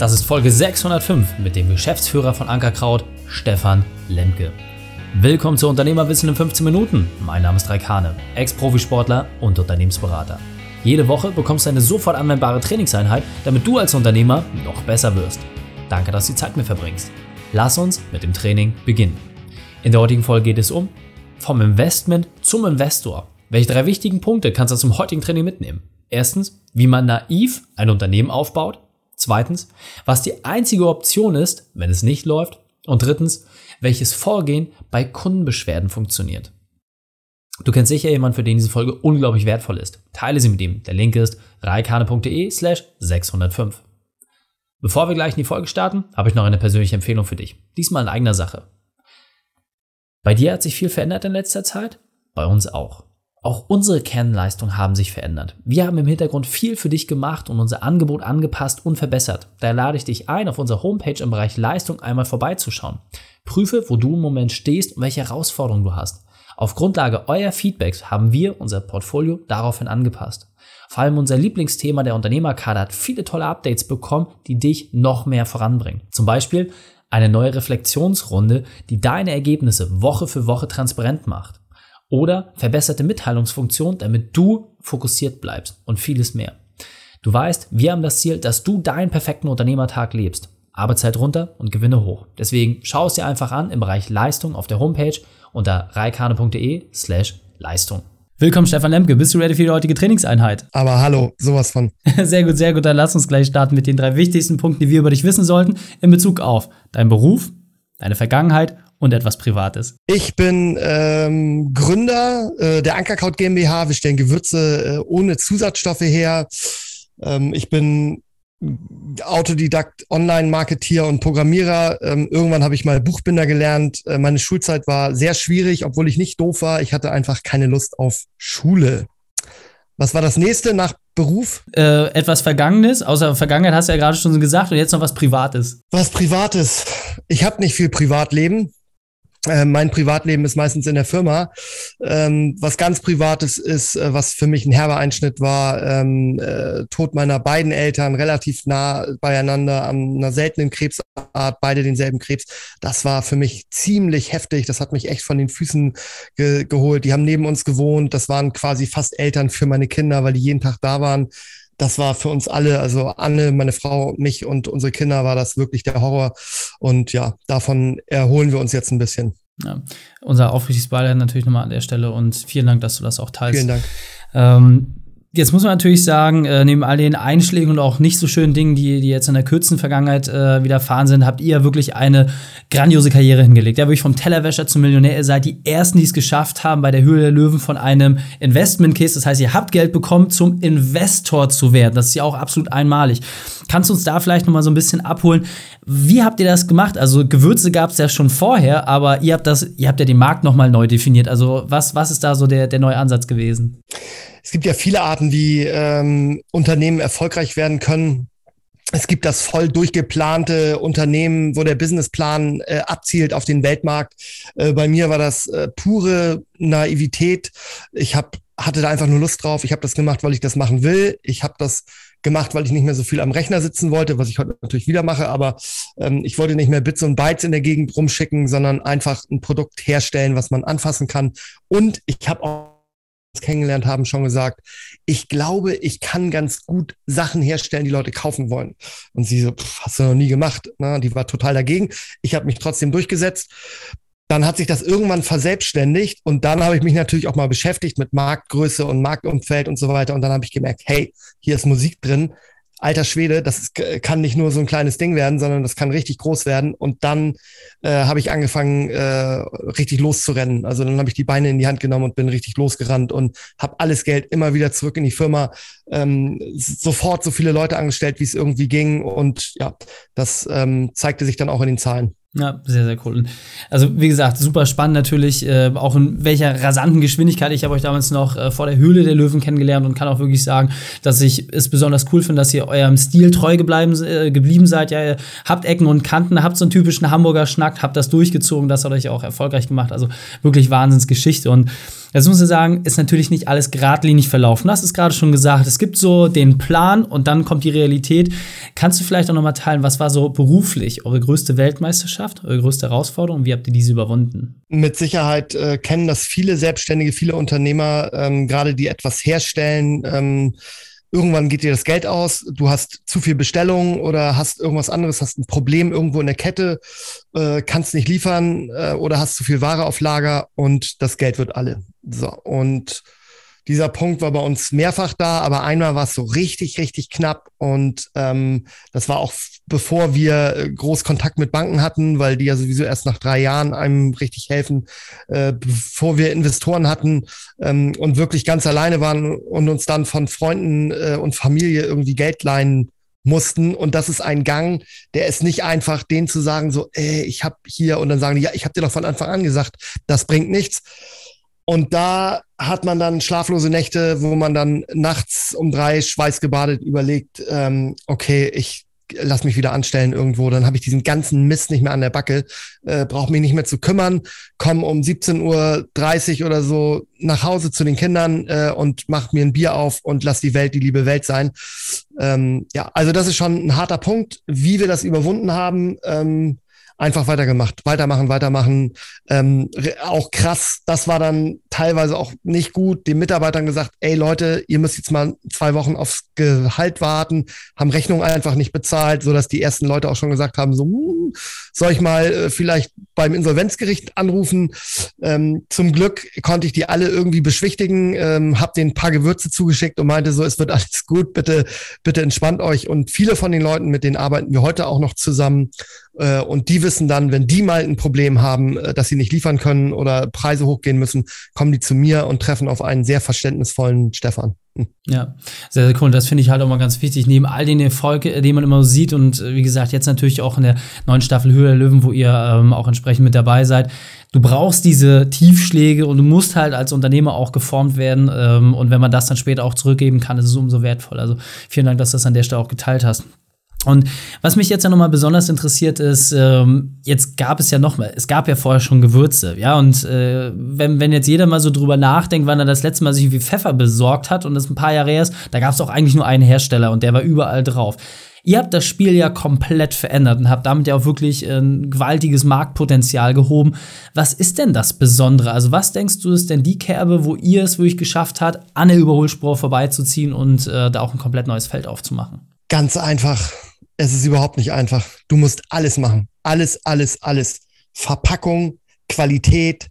Das ist Folge 605 mit dem Geschäftsführer von Ankerkraut, Stefan Lemke. Willkommen zu Unternehmerwissen in 15 Minuten. Mein Name ist Raikane, Ex-Profisportler und Unternehmensberater. Jede Woche bekommst du eine sofort anwendbare Trainingseinheit, damit du als Unternehmer noch besser wirst. Danke, dass du die Zeit mit verbringst. Lass uns mit dem Training beginnen. In der heutigen Folge geht es um vom Investment zum Investor. Welche drei wichtigen Punkte kannst du zum heutigen Training mitnehmen? Erstens, wie man naiv ein Unternehmen aufbaut. Zweitens, was die einzige Option ist, wenn es nicht läuft. Und drittens, welches Vorgehen bei Kundenbeschwerden funktioniert. Du kennst sicher jemanden, für den diese Folge unglaublich wertvoll ist. Teile sie mit ihm. Der Link ist reikane.de slash 605. Bevor wir gleich in die Folge starten, habe ich noch eine persönliche Empfehlung für dich. Diesmal in eigener Sache. Bei dir hat sich viel verändert in letzter Zeit? Bei uns auch. Auch unsere Kernleistungen haben sich verändert. Wir haben im Hintergrund viel für dich gemacht und unser Angebot angepasst und verbessert. Daher lade ich dich ein, auf unserer Homepage im Bereich Leistung einmal vorbeizuschauen. Prüfe, wo du im Moment stehst und welche Herausforderungen du hast. Auf Grundlage eurer Feedbacks haben wir unser Portfolio daraufhin angepasst. Vor allem unser Lieblingsthema der Unternehmerkader hat viele tolle Updates bekommen, die dich noch mehr voranbringen. Zum Beispiel eine neue Reflexionsrunde, die deine Ergebnisse Woche für Woche transparent macht oder verbesserte Mitteilungsfunktion, damit du fokussiert bleibst und vieles mehr. Du weißt, wir haben das Ziel, dass du deinen perfekten Unternehmertag lebst. Arbeitszeit runter und Gewinne hoch. Deswegen schau es dir einfach an im Bereich Leistung auf der Homepage unter reikane.de slash Leistung. Willkommen Stefan Lemke, bist du ready für die heutige Trainingseinheit? Aber hallo, sowas von. Sehr gut, sehr gut, dann lass uns gleich starten mit den drei wichtigsten Punkten, die wir über dich wissen sollten in Bezug auf deinen Beruf, deine Vergangenheit und etwas Privates. Ich bin ähm, Gründer äh, der Ankerkraut GmbH. Wir stellen Gewürze äh, ohne Zusatzstoffe her. Ähm, ich bin Autodidakt, Online-Marketier und Programmierer. Ähm, irgendwann habe ich mal Buchbinder gelernt. Äh, meine Schulzeit war sehr schwierig, obwohl ich nicht doof war. Ich hatte einfach keine Lust auf Schule. Was war das nächste nach Beruf? Äh, etwas Vergangenes, außer Vergangenheit hast du ja gerade schon gesagt und jetzt noch was Privates. Was Privates. Ich habe nicht viel Privatleben. Äh, mein Privatleben ist meistens in der Firma. Ähm, was ganz Privates ist, äh, was für mich ein herber Einschnitt war, ähm, äh, Tod meiner beiden Eltern, relativ nah beieinander, an einer seltenen Krebsart, beide denselben Krebs. Das war für mich ziemlich heftig. Das hat mich echt von den Füßen ge geholt. Die haben neben uns gewohnt. Das waren quasi fast Eltern für meine Kinder, weil die jeden Tag da waren das war für uns alle, also Anne, meine Frau, mich und unsere Kinder, war das wirklich der Horror. Und ja, davon erholen wir uns jetzt ein bisschen. Ja, unser aufrichtiges Beileid natürlich nochmal an der Stelle und vielen Dank, dass du das auch teilst. Vielen Dank. Ähm, Jetzt muss man natürlich sagen, äh, neben all den Einschlägen und auch nicht so schönen Dingen, die, die jetzt in der kürzesten Vergangenheit äh, widerfahren sind, habt ihr wirklich eine grandiose Karriere hingelegt. Ja, wirklich vom Tellerwäscher zum Millionär. Ihr seid die Ersten, die es geschafft haben, bei der Höhle der Löwen von einem Investment-Case. Das heißt, ihr habt Geld bekommen, zum Investor zu werden. Das ist ja auch absolut einmalig. Kannst du uns da vielleicht noch mal so ein bisschen abholen? Wie habt ihr das gemacht? Also Gewürze gab es ja schon vorher, aber ihr habt das, ihr habt ja den Markt noch mal neu definiert. Also was, was ist da so der, der neue Ansatz gewesen? Es gibt ja viele Arten, wie ähm, Unternehmen erfolgreich werden können. Es gibt das voll durchgeplante Unternehmen, wo der Businessplan äh, abzielt auf den Weltmarkt. Äh, bei mir war das äh, pure Naivität. Ich hab, hatte da einfach nur Lust drauf. Ich habe das gemacht, weil ich das machen will. Ich habe das gemacht, weil ich nicht mehr so viel am Rechner sitzen wollte, was ich heute natürlich wieder mache, aber ähm, ich wollte nicht mehr Bits und Bytes in der Gegend rumschicken, sondern einfach ein Produkt herstellen, was man anfassen kann. Und ich habe auch kennengelernt haben, schon gesagt, ich glaube, ich kann ganz gut Sachen herstellen, die Leute kaufen wollen. Und sie so, pff, hast du noch nie gemacht. Na, die war total dagegen. Ich habe mich trotzdem durchgesetzt. Dann hat sich das irgendwann verselbstständigt und dann habe ich mich natürlich auch mal beschäftigt mit Marktgröße und Marktumfeld und so weiter. Und dann habe ich gemerkt, hey, hier ist Musik drin alter Schwede, das ist, kann nicht nur so ein kleines Ding werden, sondern das kann richtig groß werden. Und dann äh, habe ich angefangen, äh, richtig loszurennen. Also dann habe ich die Beine in die Hand genommen und bin richtig losgerannt und habe alles Geld immer wieder zurück in die Firma, ähm, sofort so viele Leute angestellt, wie es irgendwie ging. Und ja, das ähm, zeigte sich dann auch in den Zahlen. Ja, sehr, sehr cool. Also, wie gesagt, super spannend natürlich, äh, auch in welcher rasanten Geschwindigkeit. Ich habe euch damals noch äh, vor der Höhle der Löwen kennengelernt und kann auch wirklich sagen, dass ich es besonders cool finde, dass ihr eurem Stil treu gebleiben, äh, geblieben seid. Ja, ihr habt Ecken und Kanten, habt so einen typischen Hamburger Schnack, habt das durchgezogen, das hat euch auch erfolgreich gemacht. Also wirklich Wahnsinnsgeschichte. Und Das muss ich sagen, ist natürlich nicht alles geradlinig verlaufen. Hast es gerade schon gesagt. Es gibt so den Plan und dann kommt die Realität. Kannst du vielleicht auch noch mal teilen, was war so beruflich eure größte Weltmeisterschaft, eure größte Herausforderung? Wie habt ihr diese überwunden? Mit Sicherheit äh, kennen das viele Selbstständige, viele Unternehmer, ähm, gerade die etwas herstellen. Ähm, irgendwann geht dir das Geld aus, du hast zu viel Bestellungen oder hast irgendwas anderes, hast ein Problem irgendwo in der Kette, äh, kannst nicht liefern äh, oder hast zu viel Ware auf Lager und das Geld wird alle. So, und dieser Punkt war bei uns mehrfach da, aber einmal war es so richtig, richtig knapp. Und ähm, das war auch bevor wir äh, groß Kontakt mit Banken hatten, weil die ja sowieso erst nach drei Jahren einem richtig helfen, äh, bevor wir Investoren hatten ähm, und wirklich ganz alleine waren und uns dann von Freunden äh, und Familie irgendwie Geld leihen mussten. Und das ist ein Gang, der ist nicht einfach, denen zu sagen, so, ey, ich habe hier und dann sagen die, ja, ich habe dir doch von Anfang an gesagt, das bringt nichts und da hat man dann schlaflose Nächte, wo man dann nachts um drei schweißgebadet überlegt, ähm, okay, ich lass mich wieder anstellen irgendwo, dann habe ich diesen ganzen Mist nicht mehr an der Backe, äh, brauche mich nicht mehr zu kümmern, komme um 17.30 Uhr oder so nach Hause zu den Kindern äh, und mach mir ein Bier auf und lass die Welt die liebe Welt sein. Ähm, ja, also das ist schon ein harter Punkt. Wie wir das überwunden haben, ähm, einfach weitergemacht, weitermachen, weitermachen. Ähm, auch krass, das war dann teilweise auch nicht gut. Den Mitarbeitern gesagt, ey Leute, ihr müsst jetzt mal zwei Wochen aufs Gehalt warten, haben Rechnungen einfach nicht bezahlt, so dass die ersten Leute auch schon gesagt haben, so hm, soll ich mal äh, vielleicht beim Insolvenzgericht anrufen. Ähm, zum Glück konnte ich die alle irgendwie beschwichtigen, ähm, habe denen ein paar Gewürze zugeschickt und meinte so, es wird alles gut, bitte, bitte entspannt euch. Und viele von den Leuten, mit denen arbeiten wir heute auch noch zusammen. Äh, und die wissen dann, wenn die mal ein Problem haben, äh, dass sie nicht liefern können oder Preise hochgehen müssen, kommen die zu mir und treffen auf einen sehr verständnisvollen Stefan. Hm. Ja, sehr, sehr cool. Das finde ich halt auch mal ganz wichtig. Neben all den Erfolgen, äh, die man immer sieht und wie gesagt, jetzt natürlich auch in der neuen Staffel Höhe der Löwen, wo ihr ähm, auch entsprechend mit dabei seid. Du brauchst diese Tiefschläge und du musst halt als Unternehmer auch geformt werden. Ähm, und wenn man das dann später auch zurückgeben kann, ist es umso wertvoll. Also vielen Dank, dass du das an der Stelle auch geteilt hast. Und was mich jetzt ja nochmal besonders interessiert ist, ähm, jetzt gab es ja noch mal, es gab ja vorher schon Gewürze, ja, und äh, wenn, wenn jetzt jeder mal so drüber nachdenkt, wann er das letzte Mal sich wie Pfeffer besorgt hat und das ein paar Jahre her ist, da gab es auch eigentlich nur einen Hersteller und der war überall drauf. Ihr habt das Spiel ja komplett verändert und habt damit ja auch wirklich ein gewaltiges Marktpotenzial gehoben. Was ist denn das Besondere? Also, was denkst du, ist denn die Kerbe, wo ihr es wirklich geschafft habt, an der Überholspur vorbeizuziehen und äh, da auch ein komplett neues Feld aufzumachen? Ganz einfach es ist überhaupt nicht einfach. Du musst alles machen. Alles, alles, alles. Verpackung, Qualität,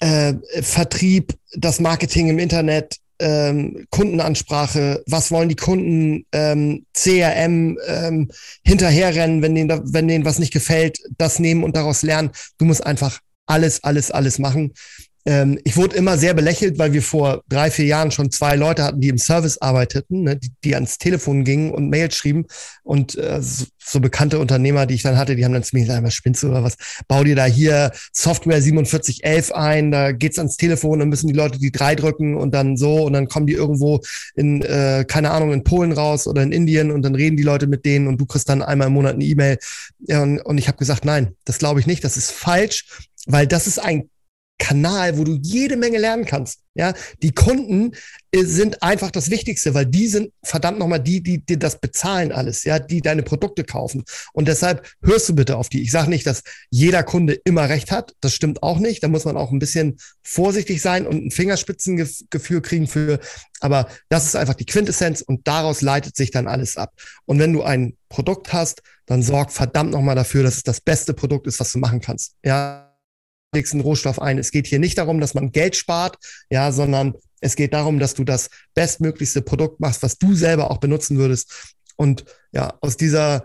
äh, Vertrieb, das Marketing im Internet, ähm, Kundenansprache, was wollen die Kunden, ähm, CRM, ähm, hinterherrennen, wenn denen, wenn denen was nicht gefällt, das nehmen und daraus lernen. Du musst einfach alles, alles, alles machen ähm, ich wurde immer sehr belächelt, weil wir vor drei, vier Jahren schon zwei Leute hatten, die im Service arbeiteten, ne, die, die ans Telefon gingen und Mails schrieben. Und äh, so, so, bekannte Unternehmer, die ich dann hatte, die haben dann zu mir gesagt, was spinnst du oder was? Bau dir da hier Software 4711 ein, da geht's ans Telefon, dann müssen die Leute die drei drücken und dann so und dann kommen die irgendwo in, äh, keine Ahnung, in Polen raus oder in Indien und dann reden die Leute mit denen und du kriegst dann einmal im Monat eine E-Mail. Ja, und, und ich habe gesagt, nein, das glaube ich nicht, das ist falsch, weil das ist ein Kanal, wo du jede Menge lernen kannst. Ja, die Kunden äh, sind einfach das Wichtigste, weil die sind verdammt nochmal die, die dir das bezahlen alles, ja, die deine Produkte kaufen. Und deshalb hörst du bitte auf die. Ich sage nicht, dass jeder Kunde immer recht hat. Das stimmt auch nicht. Da muss man auch ein bisschen vorsichtig sein und ein Fingerspitzengefühl kriegen für. Aber das ist einfach die Quintessenz und daraus leitet sich dann alles ab. Und wenn du ein Produkt hast, dann sorg verdammt nochmal dafür, dass es das beste Produkt ist, was du machen kannst. Ja wichtigsten Rohstoff ein. Es geht hier nicht darum, dass man Geld spart, ja, sondern es geht darum, dass du das bestmöglichste Produkt machst, was du selber auch benutzen würdest. Und ja, aus dieser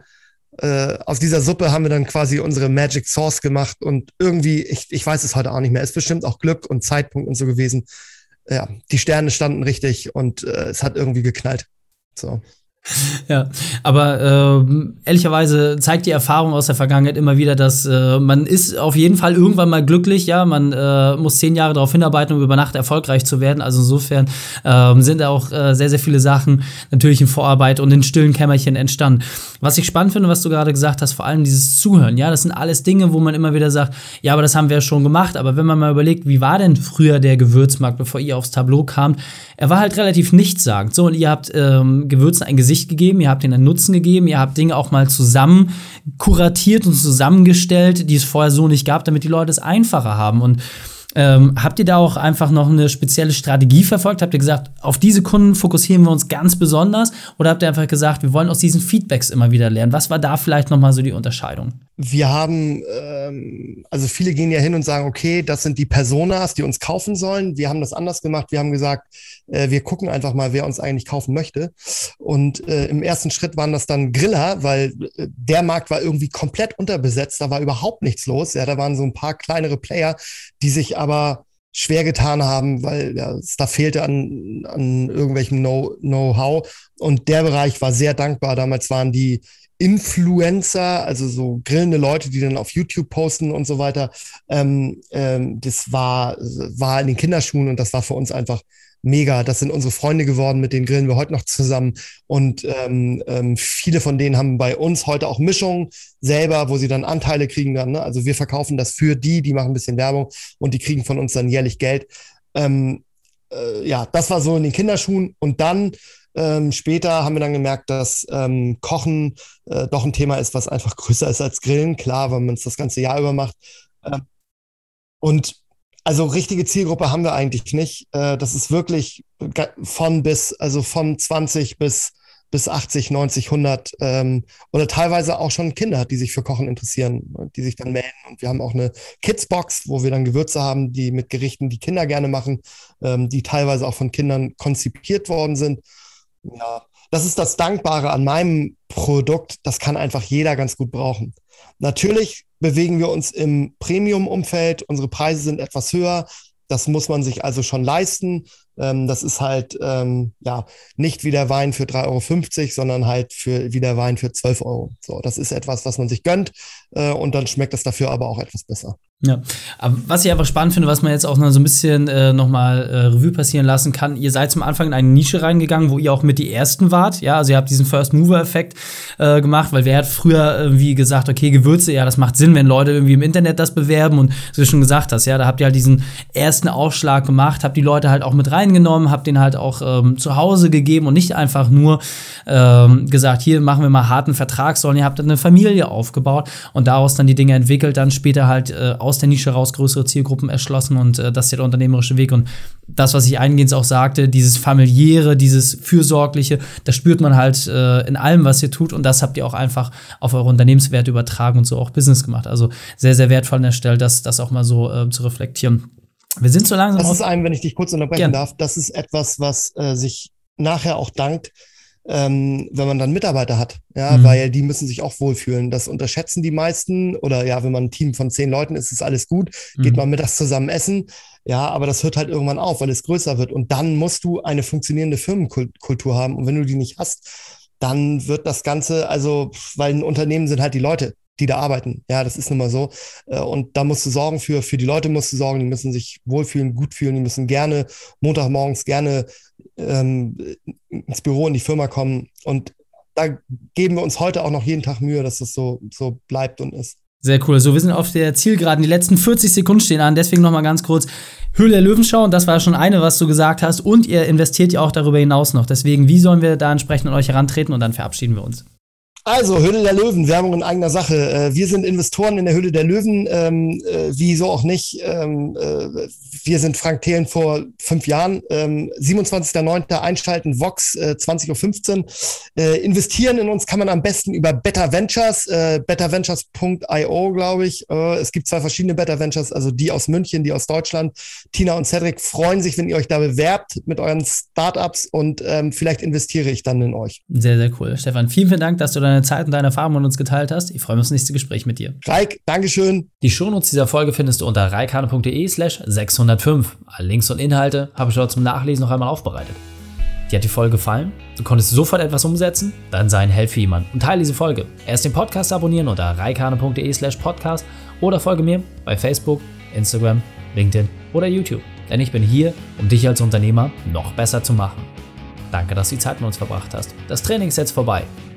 äh, aus dieser Suppe haben wir dann quasi unsere Magic Sauce gemacht und irgendwie, ich, ich weiß es heute auch nicht mehr, ist bestimmt auch Glück und Zeitpunkt und so gewesen. Ja, die Sterne standen richtig und äh, es hat irgendwie geknallt. So. Ja, aber äh, ehrlicherweise zeigt die Erfahrung aus der Vergangenheit immer wieder, dass äh, man ist auf jeden Fall irgendwann mal glücklich, ja, man äh, muss zehn Jahre darauf hinarbeiten, um über Nacht erfolgreich zu werden. Also insofern äh, sind auch äh, sehr, sehr viele Sachen natürlich in Vorarbeit und in stillen Kämmerchen entstanden. Was ich spannend finde, was du gerade gesagt hast, vor allem dieses Zuhören, ja, das sind alles Dinge, wo man immer wieder sagt, ja, aber das haben wir ja schon gemacht. Aber wenn man mal überlegt, wie war denn früher der Gewürzmarkt, bevor ihr aufs Tableau kamt, er war halt relativ nichtssagend. So, und ihr habt ähm, Gewürzen ein Gesicht gegeben, ihr habt ihnen einen Nutzen gegeben, ihr habt Dinge auch mal zusammen kuratiert und zusammengestellt, die es vorher so nicht gab, damit die Leute es einfacher haben. Und ähm, habt ihr da auch einfach noch eine spezielle Strategie verfolgt? Habt ihr gesagt, auf diese Kunden fokussieren wir uns ganz besonders? Oder habt ihr einfach gesagt, wir wollen aus diesen Feedbacks immer wieder lernen? Was war da vielleicht nochmal so die Unterscheidung? Wir haben, ähm, also viele gehen ja hin und sagen, okay, das sind die Personas, die uns kaufen sollen. Wir haben das anders gemacht. Wir haben gesagt, äh, wir gucken einfach mal, wer uns eigentlich kaufen möchte. Und äh, im ersten Schritt waren das dann Griller, weil äh, der Markt war irgendwie komplett unterbesetzt. Da war überhaupt nichts los. Ja, da waren so ein paar kleinere Player, die sich aber schwer getan haben, weil ja, es da fehlte an, an irgendwelchem Know-how. Und der Bereich war sehr dankbar. Damals waren die Influencer, also so grillende Leute, die dann auf YouTube posten und so weiter. Ähm, ähm, das war, war in den Kinderschuhen und das war für uns einfach mega. Das sind unsere Freunde geworden, mit denen grillen wir heute noch zusammen. Und ähm, ähm, viele von denen haben bei uns heute auch Mischungen selber, wo sie dann Anteile kriegen dann. Ne? Also wir verkaufen das für die, die machen ein bisschen Werbung und die kriegen von uns dann jährlich Geld. Ähm, äh, ja, das war so in den Kinderschuhen. Und dann ähm, später haben wir dann gemerkt, dass ähm, Kochen äh, doch ein Thema ist, was einfach größer ist als Grillen. Klar, wenn man es das ganze Jahr über macht. Ähm, und also richtige Zielgruppe haben wir eigentlich nicht. Äh, das ist wirklich von bis, also von 20 bis bis 80, 90, 100 ähm, oder teilweise auch schon Kinder, die sich für Kochen interessieren, die sich dann melden. Und wir haben auch eine Kidsbox, wo wir dann Gewürze haben, die mit Gerichten, die Kinder gerne machen, ähm, die teilweise auch von Kindern konzipiert worden sind. Ja, das ist das Dankbare an meinem Produkt. Das kann einfach jeder ganz gut brauchen. Natürlich bewegen wir uns im Premium-Umfeld. Unsere Preise sind etwas höher. Das muss man sich also schon leisten. Ähm, das ist halt ähm, ja nicht wie der Wein für 3,50 Euro, sondern halt für wie der Wein für 12 Euro. So, das ist etwas, was man sich gönnt äh, und dann schmeckt es dafür aber auch etwas besser. Ja, aber was ich einfach spannend finde, was man jetzt auch noch so ein bisschen äh, nochmal äh, Revue passieren lassen kann, ihr seid zum Anfang in eine Nische reingegangen, wo ihr auch mit die Ersten wart, ja, also ihr habt diesen First-Mover-Effekt äh, gemacht, weil wer hat früher irgendwie gesagt, okay, Gewürze, ja, das macht Sinn, wenn Leute irgendwie im Internet das bewerben und so wie du schon gesagt hast, ja, da habt ihr halt diesen ersten Aufschlag gemacht, habt die Leute halt auch mit reingenommen, habt den halt auch ähm, zu Hause gegeben und nicht einfach nur ähm, gesagt, hier machen wir mal harten Vertrag, sondern ihr habt eine Familie aufgebaut und daraus dann die Dinge entwickelt, dann später halt äh, aus der Nische raus größere Zielgruppen erschlossen und äh, das ist ja der unternehmerische Weg. Und das, was ich eingehend auch sagte, dieses familiäre, dieses fürsorgliche, das spürt man halt äh, in allem, was ihr tut und das habt ihr auch einfach auf eure Unternehmenswerte übertragen und so auch Business gemacht. Also sehr, sehr wertvoll an der Stelle, das, das auch mal so äh, zu reflektieren. Wir sind so langsam. Das ist einem, wenn ich dich kurz unterbrechen Gern. darf, das ist etwas, was äh, sich nachher auch dankt, ähm, wenn man dann Mitarbeiter hat, ja, mhm. weil die müssen sich auch wohlfühlen. Das unterschätzen die meisten oder ja, wenn man ein Team von zehn Leuten ist, ist alles gut, mhm. geht man mittags zusammen essen, ja, aber das hört halt irgendwann auf, weil es größer wird und dann musst du eine funktionierende Firmenkultur haben und wenn du die nicht hast, dann wird das Ganze, also, weil ein Unternehmen sind halt die Leute, die da arbeiten. Ja, das ist nun mal so. Äh, und da musst du sorgen für, für die Leute musst du sorgen, die müssen sich wohlfühlen, gut fühlen, die müssen gerne Montagmorgens gerne ähm, ins Büro, in die Firma kommen. Und da geben wir uns heute auch noch jeden Tag Mühe, dass das so, so bleibt und ist. Sehr cool. So, wir sind auf der Zielgeraden. Die letzten 40 Sekunden stehen an. Deswegen noch mal ganz kurz. Höhle der Löwenschau, und das war schon eine, was du gesagt hast. Und ihr investiert ja auch darüber hinaus noch. Deswegen, wie sollen wir da entsprechend an euch herantreten? Und dann verabschieden wir uns. Also, Höhle der Löwen, Werbung in eigener Sache. Äh, wir sind Investoren in der Höhle der Löwen, ähm, äh, wieso auch nicht. Ähm, äh, wir sind Frank Thelen vor fünf Jahren. Ähm, 27.09. einschalten, Vox, äh, 20.15 Uhr. Äh, investieren in uns kann man am besten über Better Ventures, äh, betterventures.io, glaube ich. Äh, es gibt zwei verschiedene Better Ventures, also die aus München, die aus Deutschland. Tina und Cedric freuen sich, wenn ihr euch da bewerbt mit euren Startups und ähm, vielleicht investiere ich dann in euch. Sehr, sehr cool. Stefan, vielen, vielen Dank, dass du deine deine Zeit und deine Erfahrungen mit uns geteilt hast. Ich freue mich aufs nächste Gespräch mit dir. Reik, Dankeschön. Die Shownotes dieser Folge findest du unter reikane.de slash 605. Alle Links und Inhalte habe ich dort zum Nachlesen noch einmal aufbereitet. Dir hat die Folge gefallen? Du konntest sofort etwas umsetzen? Dann sei ein Held für jemanden und teile diese Folge. Erst den Podcast abonnieren unter reikane.de slash podcast oder folge mir bei Facebook, Instagram, LinkedIn oder YouTube. Denn ich bin hier, um dich als Unternehmer noch besser zu machen. Danke, dass du die Zeit mit uns verbracht hast. Das Training ist jetzt vorbei.